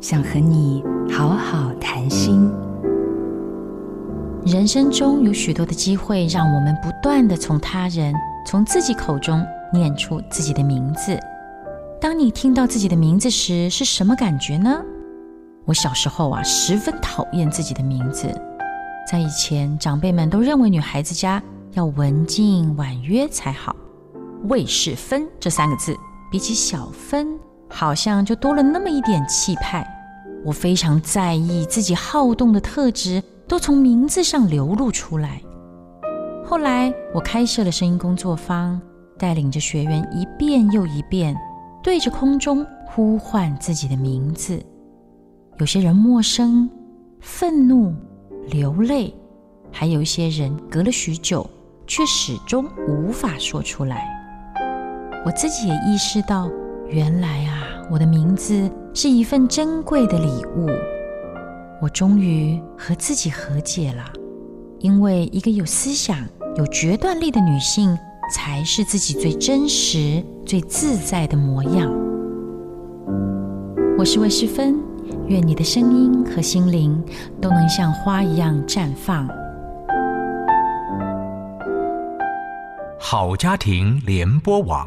想和你好好谈心。人生中有许多的机会，让我们不断的从他人、从自己口中念出自己的名字。当你听到自己的名字时，是什么感觉呢？我小时候啊，十分讨厌自己的名字。在以前，长辈们都认为女孩子家要文静婉约才好。魏氏芬这三个字，比起小芬。好像就多了那么一点气派。我非常在意自己好动的特质都从名字上流露出来。后来我开设了声音工作坊，带领着学员一遍又一遍对着空中呼唤自己的名字。有些人陌生、愤怒、流泪，还有一些人隔了许久却始终无法说出来。我自己也意识到。原来啊，我的名字是一份珍贵的礼物。我终于和自己和解了，因为一个有思想、有决断力的女性，才是自己最真实、最自在的模样。我是魏诗芬，愿你的声音和心灵都能像花一样绽放。好家庭联播网。